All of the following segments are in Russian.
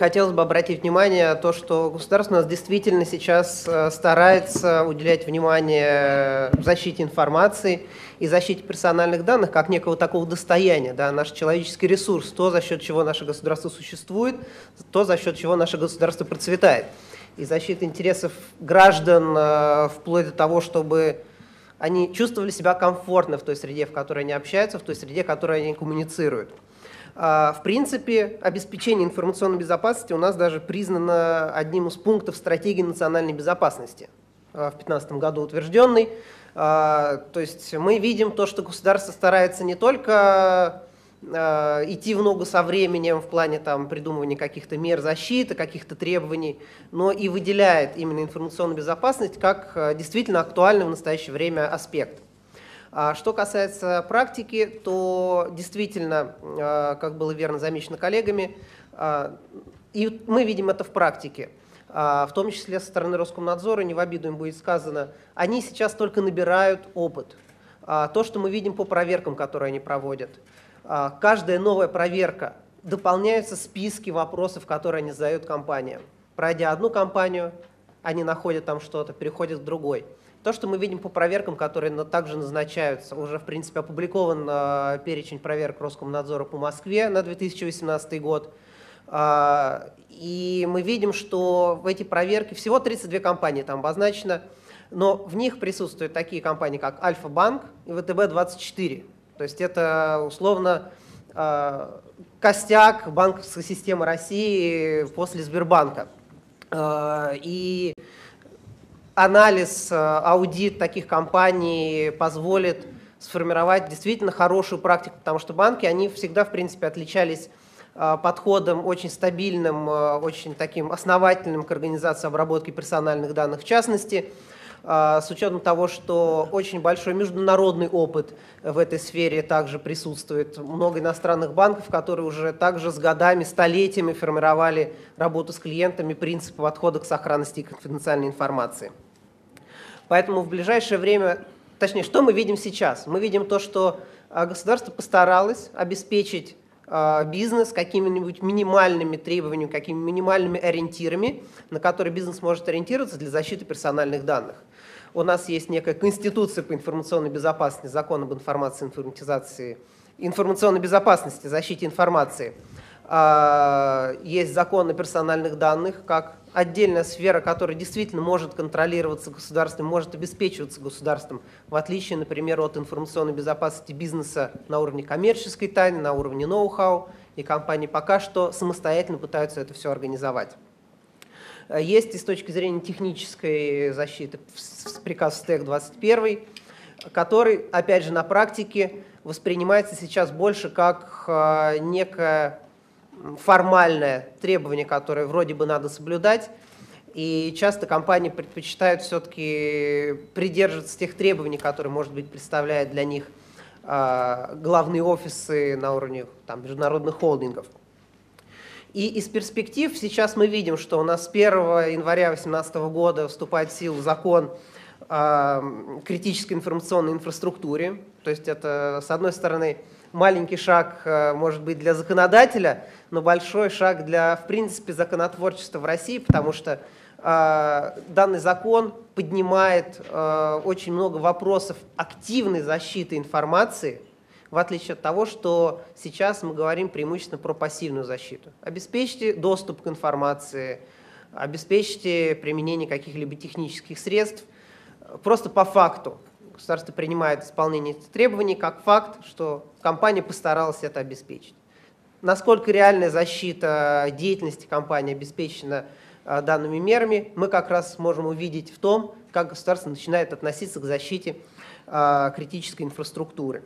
Хотелось бы обратить внимание на то, что государство у нас действительно сейчас э, старается уделять внимание защите информации и защите персональных данных как некого такого достояния, да, наш человеческий ресурс, то, за счет чего наше государство существует, то, за счет чего наше государство процветает. И защита интересов граждан э, вплоть до того, чтобы они чувствовали себя комфортно в той среде, в которой они общаются, в той среде, в которой они коммуницируют. А, в принципе, обеспечение информационной безопасности у нас даже признано одним из пунктов стратегии национальной безопасности а, в 2015 году утвержденной. А, то есть мы видим то, что государство старается не только идти в ногу со временем в плане там, придумывания каких-то мер защиты, каких-то требований, но и выделяет именно информационную безопасность как действительно актуальный в настоящее время аспект. А что касается практики, то действительно, а, как было верно замечено коллегами, а, и мы видим это в практике, в том числе со стороны Роскомнадзора, не в обиду им будет сказано, они сейчас только набирают опыт. То, что мы видим по проверкам, которые они проводят. Каждая новая проверка дополняются списки вопросов, которые они задают компаниям. Пройдя одну компанию, они находят там что-то, переходят к другой. То, что мы видим по проверкам, которые также назначаются, уже, в принципе, опубликован э, перечень проверок Роскомнадзора по Москве на 2018 год. Э, и мы видим, что в эти проверки всего 32 компании там обозначено, но в них присутствуют такие компании, как Альфа-банк и ВТБ-24. То есть это условно э, костяк банковской системы России после Сбербанка. И анализ, э, аудит таких компаний позволит сформировать действительно хорошую практику, потому что банки, они всегда, в принципе, отличались э, подходом очень стабильным, э, очень таким основательным к организации обработки персональных данных. В частности, с учетом того, что очень большой международный опыт в этой сфере также присутствует. Много иностранных банков, которые уже также с годами, столетиями формировали работу с клиентами, принципы подхода к сохранности и конфиденциальной информации. Поэтому в ближайшее время, точнее, что мы видим сейчас? Мы видим то, что а, государство постаралось обеспечить а, бизнес какими-нибудь минимальными требованиями, какими минимальными ориентирами, на которые бизнес может ориентироваться для защиты персональных данных. У нас есть некая конституция по информационной безопасности, закон об информации, информатизации, информационной безопасности, защите информации. А, есть закон о персональных данных, как отдельная сфера, которая действительно может контролироваться государством, может обеспечиваться государством, в отличие, например, от информационной безопасности бизнеса на уровне коммерческой тайны, на уровне ноу-хау, и компании пока что самостоятельно пытаются это все организовать. Есть и с точки зрения технической защиты приказ СТЭК 21, который, опять же, на практике воспринимается сейчас больше как а, некая формальное требование, которое вроде бы надо соблюдать, и часто компании предпочитают все-таки придерживаться тех требований, которые, может быть, представляют для них э, главные офисы на уровне там, международных холдингов. И из перспектив сейчас мы видим, что у нас с 1 января 2018 года вступает в силу закон о критической информационной инфраструктуре. То есть это, с одной стороны, маленький шаг, э, может быть, для законодателя, но большой шаг для, в принципе, законотворчества в России, потому что э, данный закон поднимает э, очень много вопросов активной защиты информации, в отличие от того, что сейчас мы говорим преимущественно про пассивную защиту. Обеспечьте доступ к информации, обеспечьте применение каких-либо технических средств просто по факту государство принимает исполнение требований как факт, что компания постаралась это обеспечить. Насколько реальная защита деятельности компании обеспечена а, данными мерами, мы как раз можем увидеть в том, как государство начинает относиться к защите а, критической инфраструктуры.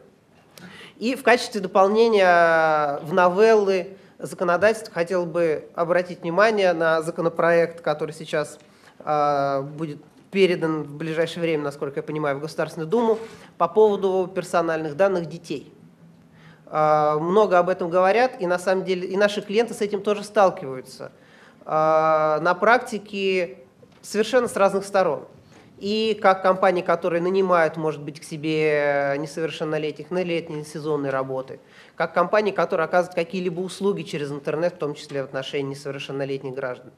И в качестве дополнения в новеллы законодательства хотел бы обратить внимание на законопроект, который сейчас а, будет передан в ближайшее время, насколько я понимаю, в Государственную Думу по поводу персональных данных детей. А, много об этом говорят, и на самом деле и наши клиенты с этим тоже сталкиваются. А, на практике совершенно с разных сторон. и как компании, которые нанимают, может быть, к себе несовершеннолетних на летние сезонные работы, как компании, которые оказывают какие-либо услуги через интернет, в том числе в отношении несовершеннолетних граждан.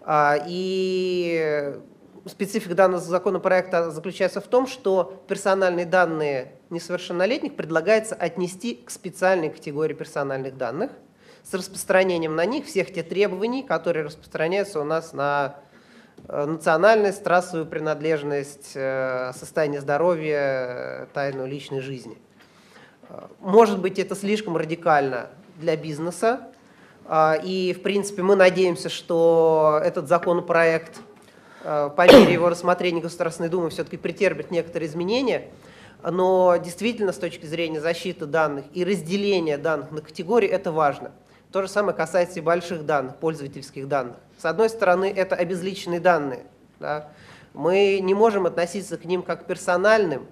А, и специфика данного законопроекта заключается в том, что персональные данные несовершеннолетних предлагается отнести к специальной категории персональных данных с распространением на них всех тех требований, которые распространяются у нас на э, национальность, трассовую принадлежность, э, состояние здоровья, тайну личной жизни. Э, может быть, это слишком радикально для бизнеса, и, в принципе, мы надеемся, что этот законопроект по мере его рассмотрения Государственной Думы все-таки претерпит некоторые изменения, но действительно с точки зрения защиты данных и разделения данных на категории это важно. То же самое касается и больших данных, пользовательских данных. С одной стороны, это обезличенные данные. Да? Мы не можем относиться к ним как к персональным,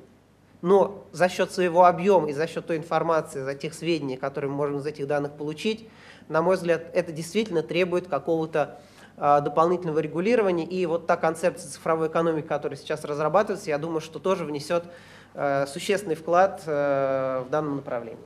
но за счет своего объема и за счет той информации, за тех сведений, которые мы можем из этих данных получить, на мой взгляд, это действительно требует какого-то дополнительного регулирования. И вот та концепция цифровой экономики, которая сейчас разрабатывается, я думаю, что тоже внесет э, существенный вклад э, в данном направлении.